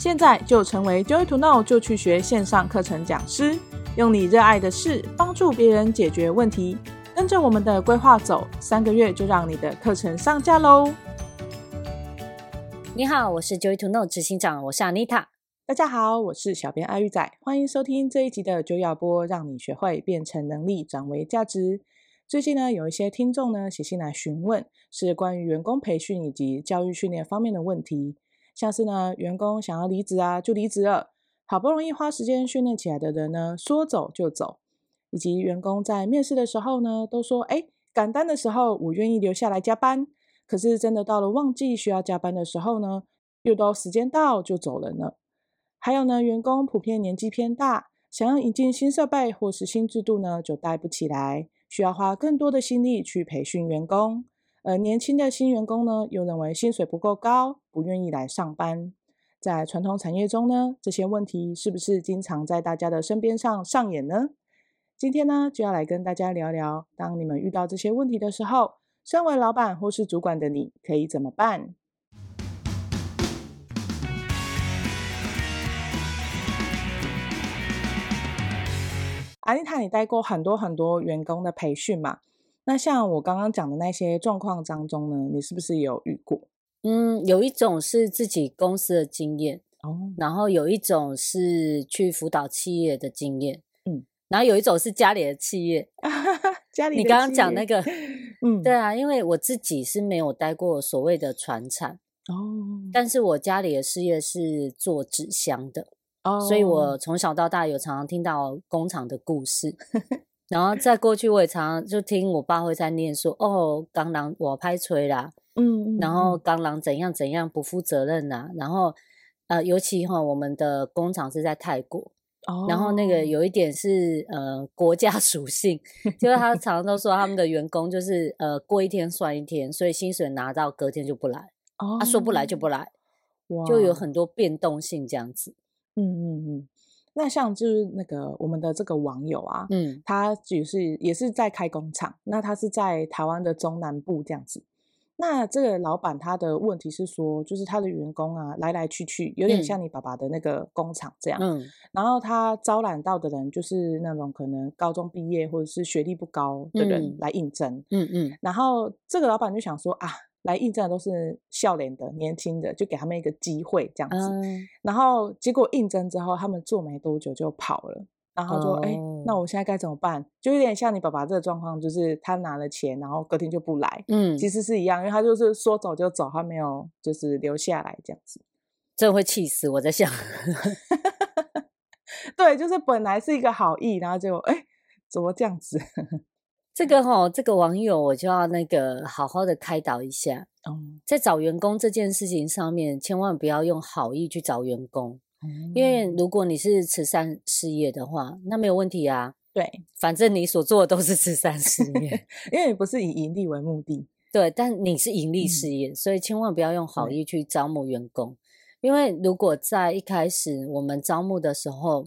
现在就成为 Joy to Know 就去学线上课程讲师，用你热爱的事帮助别人解决问题。跟着我们的规划走，三个月就让你的课程上架喽！你好，我是 Joy to Know 执行长，我是 Anita。大家好，我是小编阿玉仔，欢迎收听这一集的 Joy 要播，让你学会变成能力，转为价值。最近呢，有一些听众呢写信来询问，是关于员工培训以及教育训练方面的问题。像是呢，员工想要离职啊，就离职了；好不容易花时间训练起来的人呢，说走就走；以及员工在面试的时候呢，都说：“哎，赶单的时候我愿意留下来加班。”可是真的到了旺季需要加班的时候呢，又都时间到就走了呢。还有呢，员工普遍年纪偏大，想要引进新设备或是新制度呢，就带不起来，需要花更多的心力去培训员工。而年轻的新员工呢，又认为薪水不够高，不愿意来上班。在传统产业中呢，这些问题是不是经常在大家的身边上上演呢？今天呢，就要来跟大家聊聊，当你们遇到这些问题的时候，身为老板或是主管的你可以怎么办？安妮塔，你带过很多很多员工的培训嘛？那像我刚刚讲的那些状况当中呢，你是不是也有遇过？嗯，有一种是自己公司的经验哦，然后有一种是去辅导企业的经验，嗯，然后有一种是家里的企业，家里。你刚刚讲那个，嗯，对啊，因为我自己是没有待过所谓的传产哦，但是我家里的事业是做纸箱的哦，所以我从小到大有常常听到工厂的故事。然后再过去，我也常常就听我爸会在念说：“哦，钢狼我拍锤啦，嗯，然后钢狼怎样怎样不负责任呐、啊。”然后呃，尤其哈，我们的工厂是在泰国，哦，然后那个有一点是呃国家 属性，就是他常常都说他们的员工就是呃过一天算一天，所以薪水拿到隔天就不来，哦，他说不来就不来，哇，就有很多变动性这样子，嗯嗯嗯。那像就是那个我们的这个网友啊，嗯，他就是也是在开工厂，那他是在台湾的中南部这样子。那这个老板他的问题是说，就是他的员工啊来来去去，有点像你爸爸的那个工厂这样，嗯，然后他招揽到的人就是那种可能高中毕业或者是学历不高的人来应征，嗯嗯，嗯，然后这个老板就想说啊。来应征的都是笑脸的年轻的，就给他们一个机会这样子。嗯、然后结果应征之后，他们做没多久就跑了。然后说：“哎、哦，那我现在该怎么办？”就有点像你爸爸这个状况，就是他拿了钱，然后隔天就不来。嗯，其实是一样，因为他就是说走就走，他没有就是留下来这样子。这会气死我在想，对，就是本来是一个好意，然后就哎，怎么这样子？这个哈、哦，这个网友我就要那个好好的开导一下。嗯，在找员工这件事情上面，千万不要用好意去找员工。嗯，因为如果你是慈善事业的话，那没有问题啊。对，反正你所做的都是慈善事业，因为你不是以盈利为目的。对，但你是盈利事业，嗯，所以千万不要用好意去招募员工。因为如果在一开始我们招募的时候，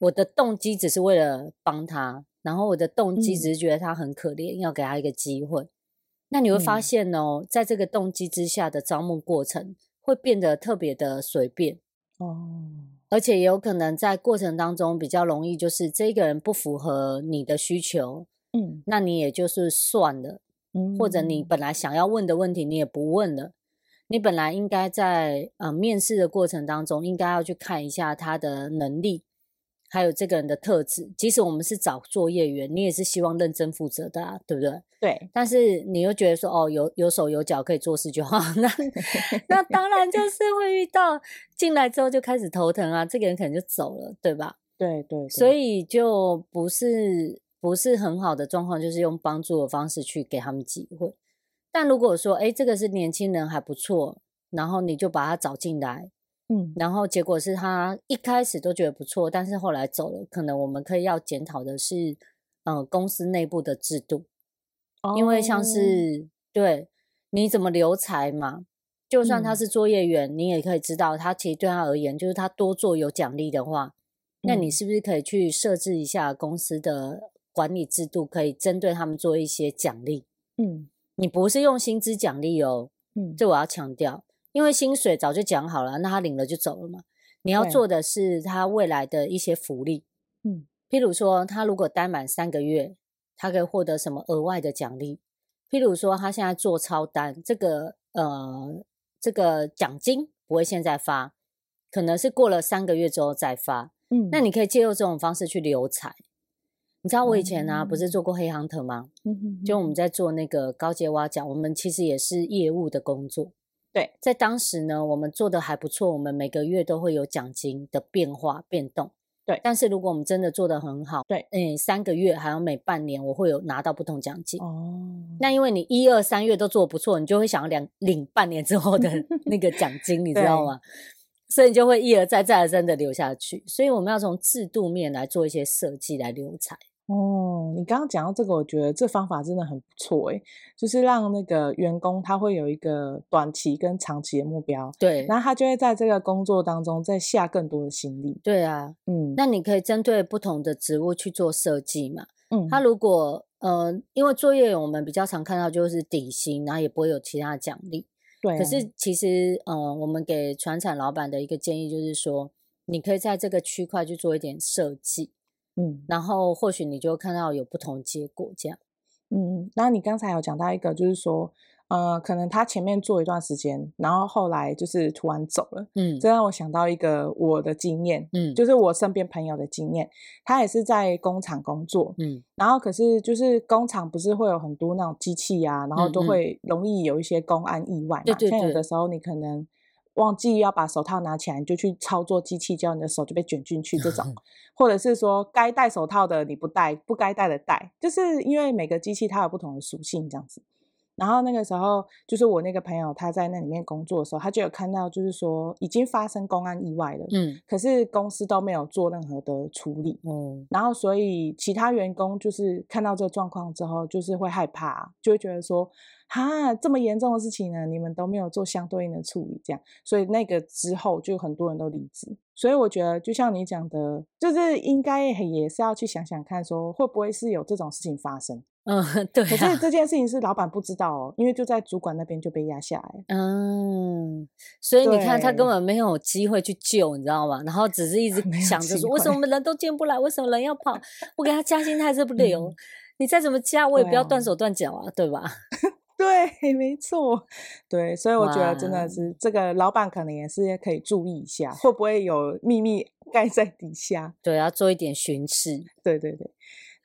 我的动机只是为了帮他。然后我的动机只是觉得他很可怜，嗯、要给他一个机会。那你会发现哦，嗯、在这个动机之下的招募过程会变得特别的随便哦，而且也有可能在过程当中比较容易，就是这个人不符合你的需求，嗯，那你也就是算了，嗯，或者你本来想要问的问题你也不问了。你本来应该在呃面试的过程当中应该要去看一下他的能力。还有这个人的特质，即使我们是找作业员，你也是希望认真负责的啊，对不对？对。但是你又觉得说，哦，有有手有脚可以做事就好，那那当然就是会遇到进来之后就开始头疼啊，这个人可能就走了，对吧？对对，对。所以就不是不是很好的状况，就是用帮助的方式去给他们机会。但如果说，哎，这个是年轻人还不错，然后你就把他找进来。嗯，然后结果是他一开始都觉得不错，但是后来走了。可能我们可以要检讨的是，呃，公司内部的制度，哦、因为像是对你怎么留才嘛，就算他是作业员，嗯、你也可以知道，他其实对他而言，就是他多做有奖励的话，嗯、那你是不是可以去设置一下公司的管理制度，可以针对他们做一些奖励？嗯，你不是用薪资奖励哦，嗯，这我要强调。因为薪水早就讲好了，那他领了就走了嘛。你要做的是他未来的一些福利，嗯，譬如说他如果待满三个月，他可以获得什么额外的奖励？譬如说他现在做超单，这个呃这个奖金不会现在发，可能是过了三个月之后再发，嗯，那你可以借用这种方式去留才。你知道我以前呢、啊，嗯、不是做过黑 hunter 吗？嗯哼哼，就我们在做那个高阶挖角，我们其实也是业务的工作。对，在当时呢，我们做的还不错，我们每个月都会有奖金的变化变动。对，但是如果我们真的做得很好，对，诶，三个月还有每半年，我会有拿到不同奖金。哦，那因为你一二三月都做得不错，你就会想要两领半年之后的 那个奖金，你知道吗？所以你就会一而再再而三的留下去。所以我们要从制度面来做一些设计来留才。哦，你刚刚讲到这个，我觉得这方法真的很不错诶，就是让那个员工他会有一个短期跟长期的目标，对，然后他就会在这个工作当中再下更多的心力。对啊，嗯，那你可以针对不同的职务去做设计嘛。嗯，他如果呃，因为作业我们比较常看到就是底薪，然后也不会有其他奖励。对啊，可是其实呃，我们给船厂老板的一个建议就是说，你可以在这个区块去做一点设计。嗯，然后或许你就看到有不同结果这样。嗯，那你刚才有讲到一个，就是说，呃，可能他前面做一段时间，然后后来就是突然走了。嗯，这让我想到一个我的经验，嗯，就是我身边朋友的经验，他也是在工厂工作，嗯，然后可是就是工厂不是会有很多那种机器啊，然后都会容易有一些公安意外嘛，对对对，像有的时候你可能。忘记要把手套拿起来，你就去操作机器，叫你的手就被卷进去。这种，或者是说该戴手套的你不戴，不该戴的戴，就是因为每个机器它有不同的属性，这样子。然后那个时候，就是我那个朋友他在那里面工作的时候，他就有看到，就是说已经发生公安意外了，嗯，可是公司都没有做任何的处理，嗯，然后所以其他员工就是看到这个状况之后，就是会害怕，就会觉得说。哈，这么严重的事情呢，你们都没有做相对应的处理，这样，所以那个之后就很多人都离职。所以我觉得，就像你讲的，就是应该也是要去想想看，说会不会是有这种事情发生。嗯，对、啊。可是这件事情是老板不知道哦，因为就在主管那边就被压下来。嗯，所以你看他根本没有机会去救，你知道吗？然后只是一直 想着说，为什么人都进不来？为什么人要跑？我给他加薪他还是不留。嗯、你再怎么加，我也不要断手断脚啊，对，啊对吧？对，没错，对，所以我觉得真的是这个老板可能也是可以注意一下，会不会有秘密盖在底下？对，要做一点巡视。对对对。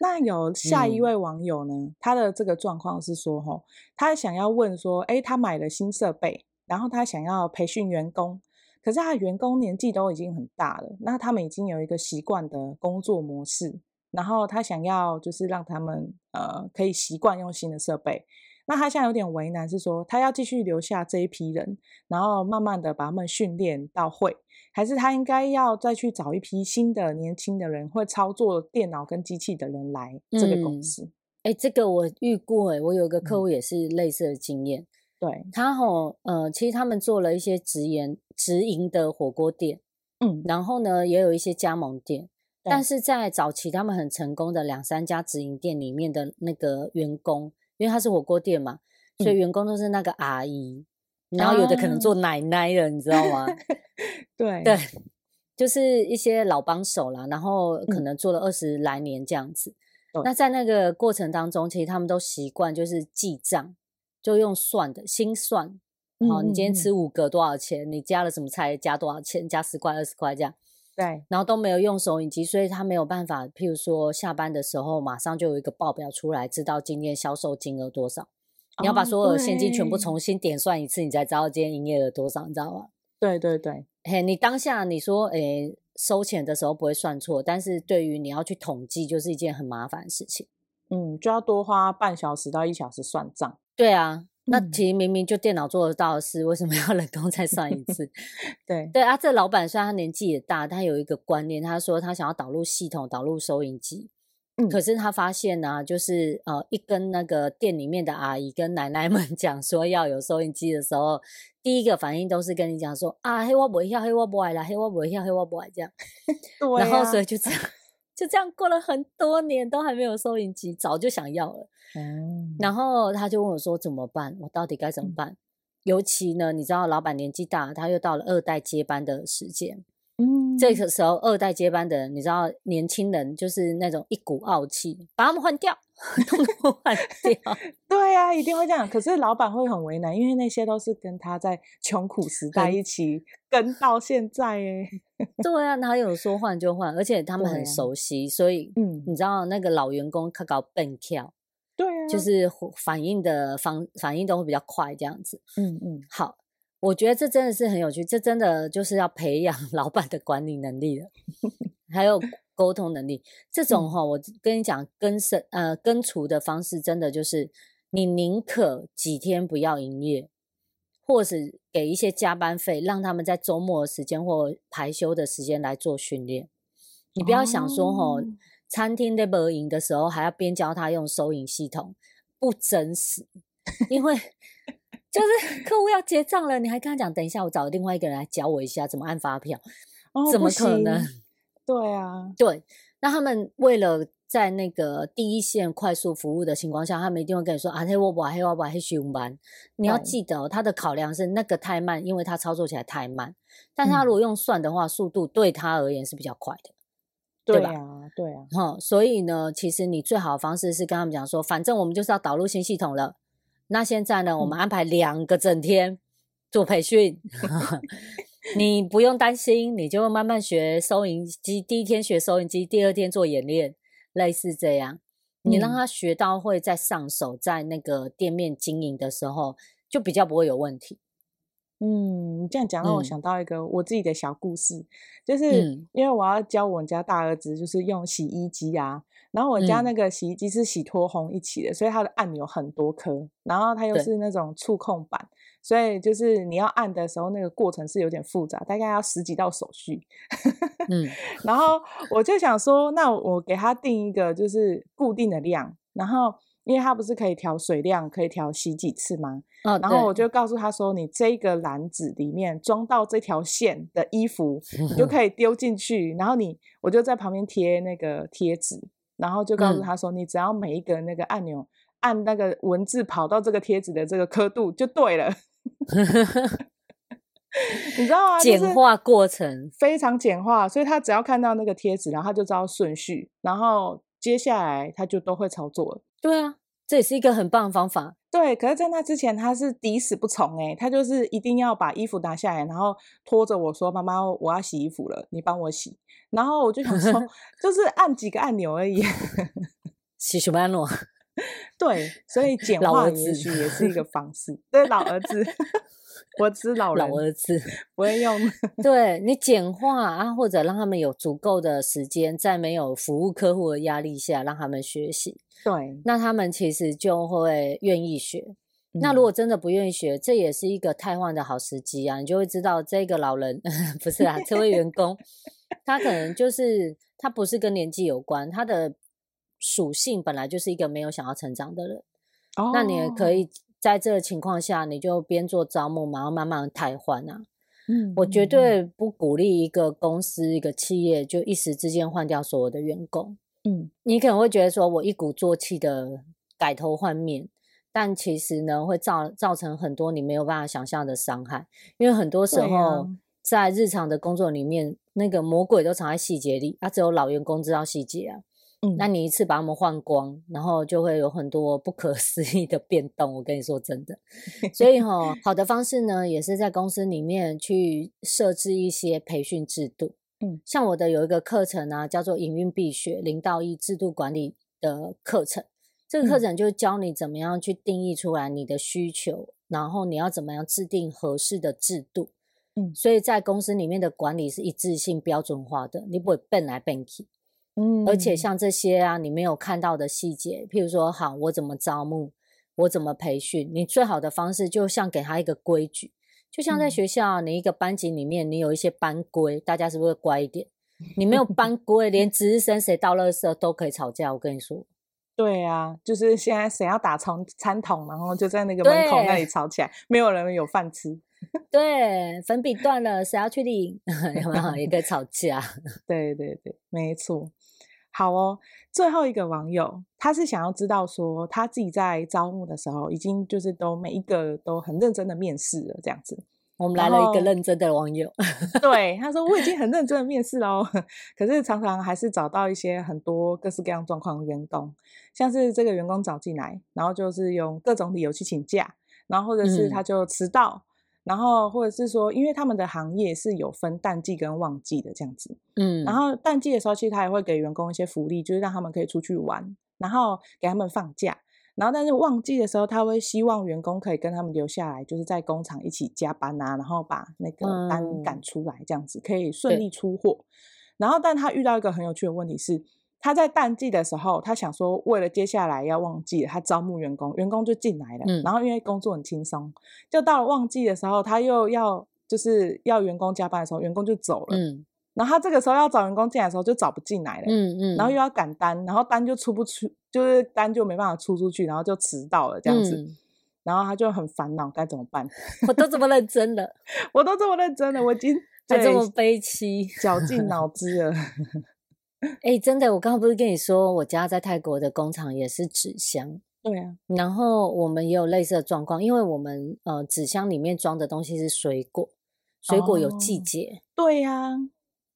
那有下一位网友呢，嗯、他的这个状况是说，吼，他想要问说，哎，他买了新设备，然后他想要培训员工，可是他的员工年纪都已经很大了，那他们已经有一个习惯的工作模式，然后他想要就是让他们呃可以习惯用新的设备。那他现在有点为难，是说他要继续留下这一批人，然后慢慢的把他们训练到会，还是他应该要再去找一批新的年轻的人，会操作电脑跟机器的人来这个公司？哎、嗯欸，这个我遇过、欸，哎，我有个客户也是类似的经验。嗯、对他吼，呃，其实他们做了一些直营直营的火锅店，嗯，然后呢，也有一些加盟店，但是在早期他们很成功的两三家直营店里面的那个员工。因为他是火锅店嘛，所以员工都是那个阿姨，嗯、然后有的可能做奶奶的，啊、你知道吗？对对，就是一些老帮手啦，然后可能做了二十来年这样子。嗯、那在那个过程当中，其实他们都习惯就是记账，就用算的心算。好、嗯，你今天吃五个多少钱？你加了什么菜加多少钱？加十块二十块这样。对，然后都没有用收银机，所以他没有办法。譬如说下班的时候，马上就有一个报表出来，知道今天销售金额多少。哦、你要把所有的现金全部重新点算一次，你才知道今天营业额多少，你知道吗？对对对，嘿，你当下你说，诶，收钱的时候不会算错，但是对于你要去统计，就是一件很麻烦的事情。嗯，就要多花半小时到一小时算账。对啊。那其实明明就电脑做得到的事，为什么要人工再算一次？对对啊，这老板虽然他年纪也大，他有一个观念，他说他想要导入系统，导入收银机。嗯，可是他发现呢、啊，就是呃，一跟那个店里面的阿姨跟奶奶们 讲说要有收音机的时候，第一个反应都是跟你讲说啊，黑我不要，黑我不爱啦，黑我不要，黑我不爱这样。对、啊，然后所以就这样。就这样过了很多年，都还没有收银机，早就想要了。嗯，然后他就问我说：“怎么办？我到底该怎么办？”嗯、尤其呢，你知道，老板年纪大，他又到了二代接班的时间。嗯，这个时候二代接班的人，你知道年轻人就是那种一股傲气，把他们换掉，通通换掉。对啊，一定会这样。可是老板会很为难，因为那些都是跟他在穷苦时代一起跟到现在哎。对啊，哪有说换就换？而且他们很熟悉，啊、所以嗯，你知道那个老员工他搞笨跳，对啊，就是反应的方反应都会比较快，这样子。嗯嗯，好。我觉得这真的是很有趣，这真的就是要培养 老板的管理能力了，还有沟通能力。这种哈、哦，我跟你讲，跟生呃跟厨的方式，真的就是你宁可几天不要营业，或是给一些加班费，让他们在周末的时间或排休的时间来做训练。你不要想说吼、餐厅在没营的时候，还要边教他用收银系统，不真实，因为。就是客户要结账了，你还跟他讲，等一下我找另外一个人来教我一下怎么按发票，哦、怎么可能？对啊，对。那他们为了在那个第一线快速服务的情况下，他们一定会跟你说啊，嘿我不嘿我不嘿上班。你要记得、哦，他的考量是那个太慢，因为他操作起来太慢。但他如果用算的话，嗯、速度对他而言是比较快的，对吧？对啊，对啊。好、嗯，所以呢，其实你最好的方式是跟他们讲说，反正我们就是要导入新系统了。那现在呢，我们安排两个整天做培训，嗯、你不用担心，你就慢慢学收银机。第一天学收银机，第二天做演练，类似这样。你让他学到会在上手，在那个店面经营的时候，就比较不会有问题。嗯，你这样讲让我想到一个我自己的小故事，嗯、就是因为我要教我们家大儿子，就是用洗衣机啊。然后我家那个洗衣机是洗脱烘一起的，嗯、所以它的按钮很多颗，然后它又是那种触控板，对所以就是你要按的时候，那个过程是有点复杂，大概要十几道手续。嗯，然后我就想说，那我给他定一个就是固定的量，然后因为它不是可以调水量，可以调洗几次吗？哦、然后我就告诉他说，你这个篮子里面装到这条线的衣服，你就可 以丢进去，然后你我就在旁边贴那个贴纸。然后就告诉他说：“嗯、你只要每一个那个按钮按那个文字跑到这个贴纸的这个刻度就对了，你知道吗？简化过程非常简化，所以他只要看到那个贴纸，然后他就知道顺序，然后接下来他就都会操作了。对啊，这也是一个很棒的方法。对，可是在那之前他是抵死不从哎，他就是一定要把衣服拿下来，然后拖着我说：‘妈妈，我要洗衣服了，你帮我洗。’然后我就想说，就是按几个按钮而已，洗什么按钮？对，所以简化也许也是一个方式。对，老儿子，我只是老人，老儿子不会用。对，你简化啊，或者让他们有足够的时间，在没有服务客户的压力下，让他们学习。对，那他们其实就会愿意学。嗯、那如果真的不愿意学，这也是一个汰换的好时机啊！你就会知道这个老人不是啊，这位员工。他可能就是他不是跟年纪有关，他的属性本来就是一个没有想要成长的人。哦，那你也可以在这个情况下，你就边做招募，然后慢慢汰换啊。嗯，我绝对不鼓励一个公司、一个企业就一时之间换掉所有的员工。嗯，你可能会觉得说我一鼓作气的改头换面，但其实呢，会造造成很多你没有办法想象的伤害，因为很多时候。在日常的工作里面，那个魔鬼都藏在细节里，啊，只有老员工知道细节啊。嗯，那你一次把它们换光，然后就会有很多不可思议的变动。我跟你说真的，所以哈、哦，好的方式呢，也是在公司里面去设置一些培训制度。嗯，像我的有一个课程啊，叫做营运必学零到一制度管理的课程。这个课程就教你怎么样去定义出来你的需求，嗯、然后你要怎么样制定合适的制度。嗯，所以在公司里面的管理是一致性标准化的，你不会变来变去。嗯，而且像这些啊，你没有看到的细节，譬如说，好，我怎么招募，我怎么培训，你最好的方式就像给他一个规矩，就像在学校，你一个班级里面，你有一些班规，大家是不是会乖一点？你没有班 规，连值日生谁倒垃圾都可以吵架。我跟你说，对啊，就是现在谁要打从餐桶，然后就在那个门口那里吵起来，对没有人有饭吃。对，粉笔断了，谁要去领？有没有？也可以吵架。对对对，没错。好哦，最后一个网友，他是想要知道说，他自己在招募的时候，已经就是都每一个都很认真的面试了，这样子。我们来了一个认真的网友，对他说：“我已经很认真的面试了哦，可是常常还是找到一些很多各式各样状况的员工，像是这个员工找进来，然后就是用各种理由去请假，然后或者是他就迟到，嗯、然后或者是说，因为他们的行业是有分淡季跟旺季的这样子，嗯，然后淡季的时候，其实他也会给员工一些福利，就是让他们可以出去玩，然后给他们放假。”然后，但是旺季的时候，他会希望员工可以跟他们留下来，就是在工厂一起加班啊，然后把那个单赶出来，这样子可以顺利出货。嗯、然后，但他遇到一个很有趣的问题是，他在淡季的时候，他想说，为了接下来要旺季，他招募员工，员工就进来了。嗯、然后，因为工作很轻松，就到了旺季的时候，他又要就是要员工加班的时候，员工就走了。嗯然后他这个时候要找员工进来的时候就找不进来了，嗯嗯，然后又要赶单，然后单就出不出，就是单就没办法出出去，然后就迟到了这样子，嗯、然后他就很烦恼该怎么办？我都这么认真了，我都这么认真了，我已经还这么悲戚，绞尽脑汁了。哎，真的，我刚刚不是跟你说，我家在泰国的工厂也是纸箱，对啊，然后我们也有类似的状况，因为我们呃纸箱里面装的东西是水果，水果有季节，哦、对呀、啊。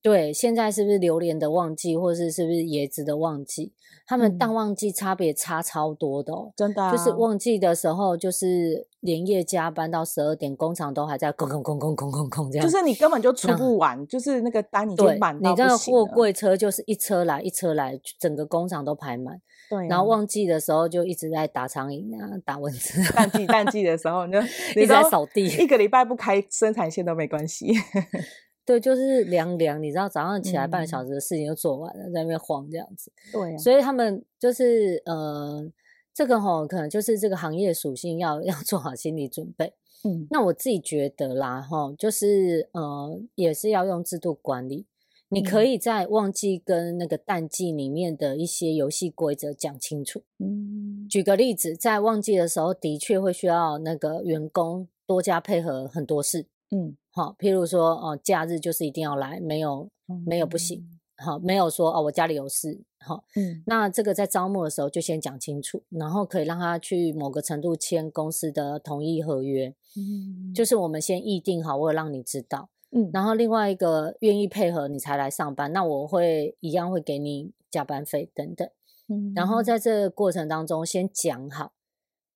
对，现在是不是榴莲的旺季，或是是不是椰子的旺季？他们淡旺季差别差超多的哦，真的、啊。就是旺季的时候，就是连夜加班到十二点，工厂都还在空空空空空空空这样。就是你根本就出不完，嗯、就是那个单已经满到。你那个货柜车就是一车来一车来，整个工厂都排满。对、啊。然后旺季的时候就一直在打苍蝇啊，打蚊子。淡季淡季的时候你就一直在扫地，一个礼拜不开生产线都没关系。对，就是凉凉，你知道，早上起来半个小时的事情就做完了，嗯、在那边晃这样子。对、啊，所以他们就是呃，这个吼，可能就是这个行业属性要 要做好心理准备。嗯，那我自己觉得啦，哈，就是呃，也是要用制度管理。你可以在旺季跟那个淡季里面的一些游戏规则讲清楚。嗯，举个例子，在旺季的时候，的确会需要那个员工多加配合很多事。嗯。好，譬如说哦，假日就是一定要来，没有没有不行。好，没有说哦，我家里有事。好，嗯，那这个在招募的时候就先讲清楚，然后可以让他去某个程度签公司的同意合约。嗯，就是我们先议定好，我有让你知道。嗯，然后另外一个愿意配合你才来上班，那我会一样会给你加班费等等。嗯，然后在这个过程当中先讲好，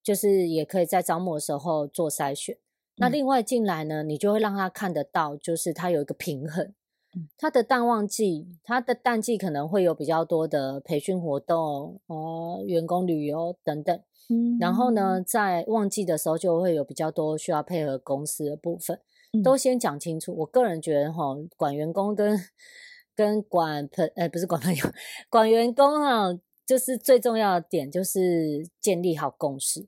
就是也可以在招募的时候做筛选。那另外进来呢，你就会让他看得到，就是他有一个平衡。他的淡旺季，他的淡季可能会有比较多的培训活动，呃，员工旅游等等。嗯，然后呢，在旺季的时候就会有比较多需要配合公司的部分，都先讲清楚。我个人觉得哈，管员工跟跟管朋，呃，不是管朋友，管员工哈，就是最重要的点就是建立好共识。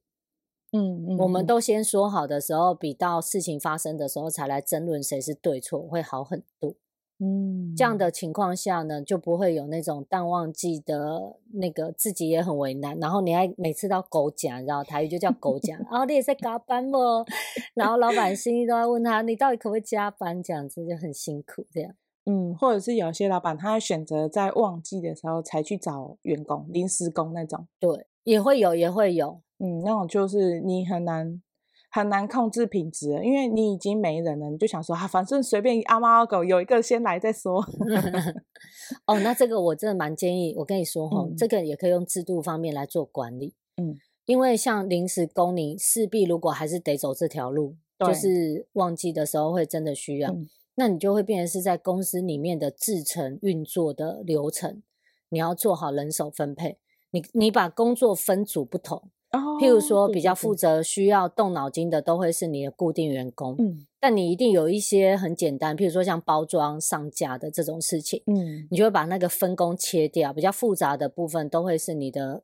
嗯，嗯，我们都先说好的时候，比到事情发生的时候才来争论谁是对错，会好很多。嗯，这样的情况下呢，就不会有那种淡旺季的那个自己也很为难，然后你还每次到狗讲，你知道台语就叫狗讲，然后、哦、你也在加班不？然后老板心里都在问他，你到底可不可以加班？这样子就很辛苦，这样。嗯，或者是有些老板他会选择在旺季的时候才去找员工，临时工那种。对，也会有，也会有。嗯，那种就是你很难很难控制品质，因为你已经没人了，你就想说啊，反正随便阿猫阿狗有一个先来再说。哦，那这个我真的蛮建议，我跟你说哈，嗯、这个也可以用制度方面来做管理。嗯，因为像临时工，你势必如果还是得走这条路，就是旺季的时候会真的需要，嗯、那你就会变成是在公司里面的制程运作的流程，你要做好人手分配，你你把工作分组不同。譬如说，比较负责需要动脑筋的，都会是你的固定员工。嗯，但你一定有一些很简单，譬如说像包装上架的这种事情，嗯，你就会把那个分工切掉。比较复杂的部分都会是你的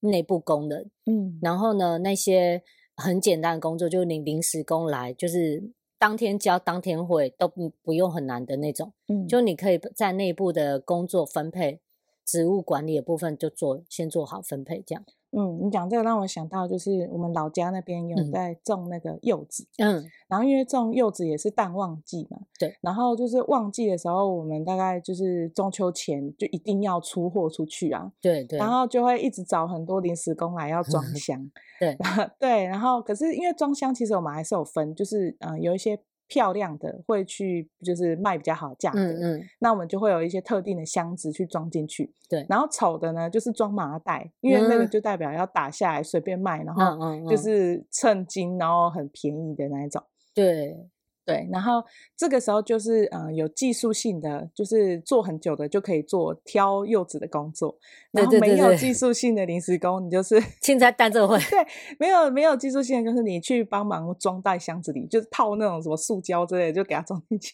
内部工人。嗯，然后呢，那些很简单的工作，就是你临时工来，就是当天交当天会，都不不用很难的那种。嗯，就你可以在内部的工作分配、职务管理的部分就做，先做好分配，这样。嗯，你讲这个让我想到，就是我们老家那边有在种那个柚子，嗯，然后因为种柚子也是淡旺季嘛，对，然后就是旺季的时候，我们大概就是中秋前就一定要出货出去啊，对对，然。后就会一直找很多临时工来要装 箱，对。对，然后可是因为装箱其实我们还是有分，就是嗯、呃、有一些漂亮的会去就是卖比较好的价格，嗯嗯，那我们就会有一些特定的箱子去装进去。对，然后丑的呢就是装麻袋，因为那个就代表要打下来随便卖，然后就是称斤，然后很便宜的那一种。对。对，然后这个时候就是呃有技术性的，就是做很久的就可以做挑柚子的工作。然后没有技术性的临时工，你就是 青菜担这会。对，没有没有技术性的，就是你去帮忙装袋箱子里，就是套那种什么塑胶之类的，就给它装进去。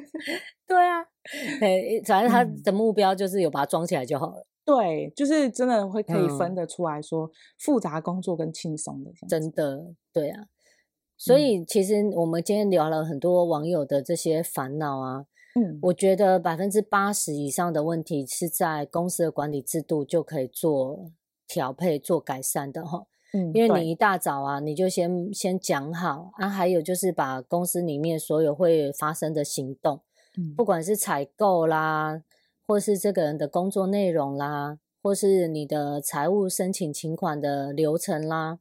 对啊，对，反正他的目标就是有把它装起来就好了。对，就是真的会可以分得出来说复杂工作跟轻松的。真的，对啊。所以，其实我们今天聊了很多网友的这些烦恼啊，嗯，我觉得百分之八十以上的问题是在公司的管理制度就可以做调配、做改善的哈。嗯，因为你一大早啊，你就先先讲好啊，还有就是把公司里面所有会发生的行动，嗯，不管是采购啦，或是这个人的工作内容啦，或是你的财务申请请款的流程啦。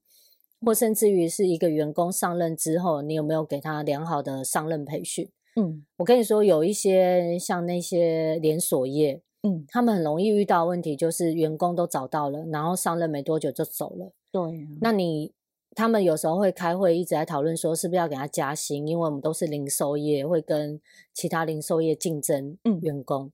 或甚至于是一个员工上任之后，你有没有给他良好的上任培训？嗯，我跟你说，有一些像那些连锁业，嗯，他们很容易遇到问题，就是员工都找到了，然后上任没多久就走了。对啊，那你他们有时候会开会，一直在讨论说是不是要给他加薪，因为我们都是零售业，会跟其他零售业竞争，嗯，员工。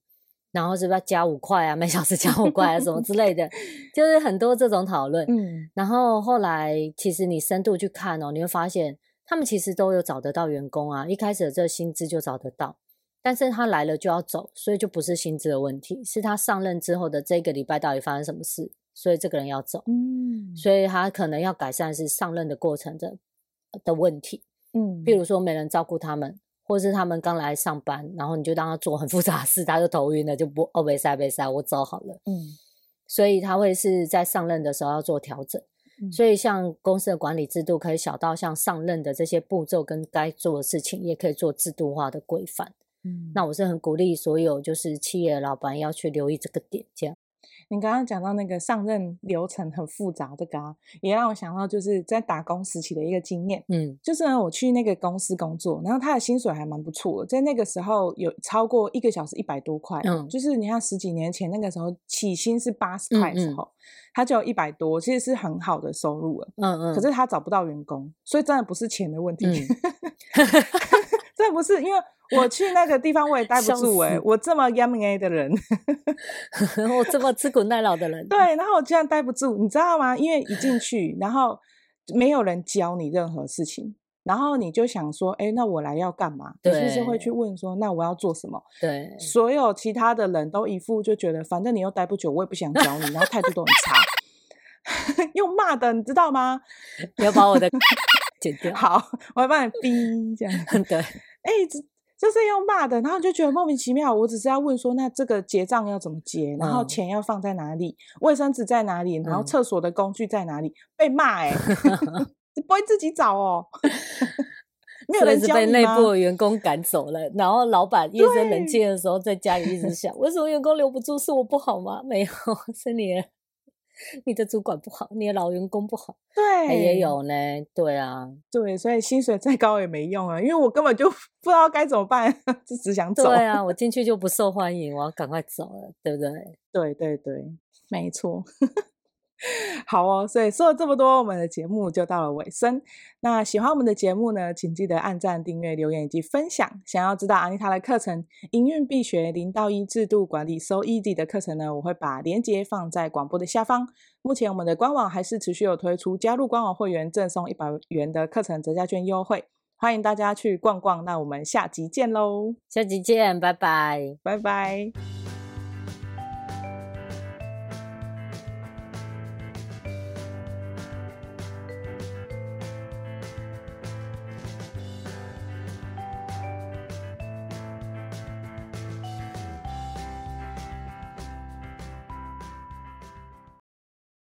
然后是不是要加五块啊？每小时加五块啊，什么之类的，就是很多这种讨论。嗯，然后后来其实你深度去看哦，你会发现他们其实都有找得到员工啊，一开始的这个薪资就找得到，但是他来了就要走，所以就不是薪资的问题，是他上任之后的这个礼拜到底发生什么事，所以这个人要走。嗯，所以他可能要改善是上任的过程的的问题。嗯，比如说没人照顾他们。或是他们刚来上班，然后你就让他做很复杂的事，他就头晕了，就不哦，没事没事，我走好了。嗯，所以他会是在上任的时候要做调整。嗯，所以像公司的管理制度，可以小到像上任的这些步骤跟该做的事情，也可以做制度化的规范。嗯，那我是很鼓励所有就是企业的老板要去留意这个点，这样。你刚刚讲到那个上任流程很复杂的，嘎，也让我想到就是在打工时期的一个经验。嗯，就是呢，我去那个公司工作，然后他的薪水还蛮不错的，在那个时候有超过一个小时一百多块。嗯，就是你看十几年前那个时候起薪是八十块的时候，嗯嗯，他就有一百多，其实是很好的收入了。嗯嗯，可是他找不到员工，所以真的不是钱的问题。嗯 这不是因为我去那个地方我也待不住哎、欸，我这么 young A 的人，我这么吃苦耐劳的人，对，然后我居然待不住，你知道吗？因为一进去，然后没有人教你任何事情，然后你就想说，哎，那我来要干嘛？对，你就是会去问说，那我要做什么？对，所有其他的人都一副就觉得，反正你又待不久，我也不想教你，然后态度都很差，又骂的，你知道吗？你要把我的。剪掉。好，我要帮你逼这样。对，哎、欸，这这是要骂的，然后就觉得莫名其妙。我只是要问说，那这个结账要怎么结？然后钱要放在哪里？卫生纸在哪里？然后厕所的工具在哪里？嗯、被骂哎、欸，你不会自己找哦？没有人？是被内部的员工赶走了，然后老板夜深人静的时候在家里一直想：为什么员工留不住？是我不好吗？没有，是你。你的主管不好，你的老员工不好，对，也有呢，对啊，对，所以薪水再高也没用啊，因为我根本就 不知道该怎么办，就只想走。对啊，我 进去就不受欢迎，我要赶快走了，对不对？对对对，没错。好哦，所以说了这么多，我们的节目就到了尾声。那喜欢我们的节目呢，请记得按赞、订阅、留言以及分享。想要知道阿妮塔的课程《营运必学零到一制度管理 So Easy》的课程呢，我会把链接放在广播的下方。目前我们的官网还是持续有推出加入官网会员赠送一百元的课程折价券优惠，欢迎大家去逛逛。那我们下集见喽！下集见，拜拜，拜拜。